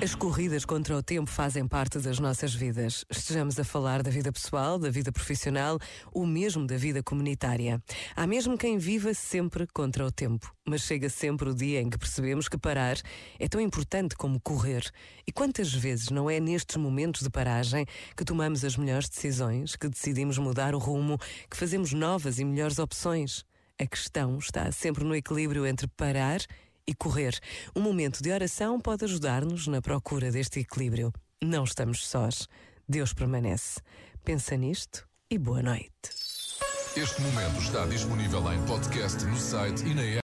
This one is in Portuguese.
As corridas contra o tempo fazem parte das nossas vidas. Estejamos a falar da vida pessoal, da vida profissional ou mesmo da vida comunitária. Há mesmo quem viva sempre contra o tempo, mas chega sempre o dia em que percebemos que parar é tão importante como correr. E quantas vezes não é nestes momentos de paragem que tomamos as melhores decisões, que decidimos mudar o rumo, que fazemos novas e melhores opções? A questão está sempre no equilíbrio entre parar e e correr. Um momento de oração pode ajudar-nos na procura deste equilíbrio. Não estamos sós. Deus permanece. Pensa nisto e boa noite. Este momento está disponível em podcast no site e na.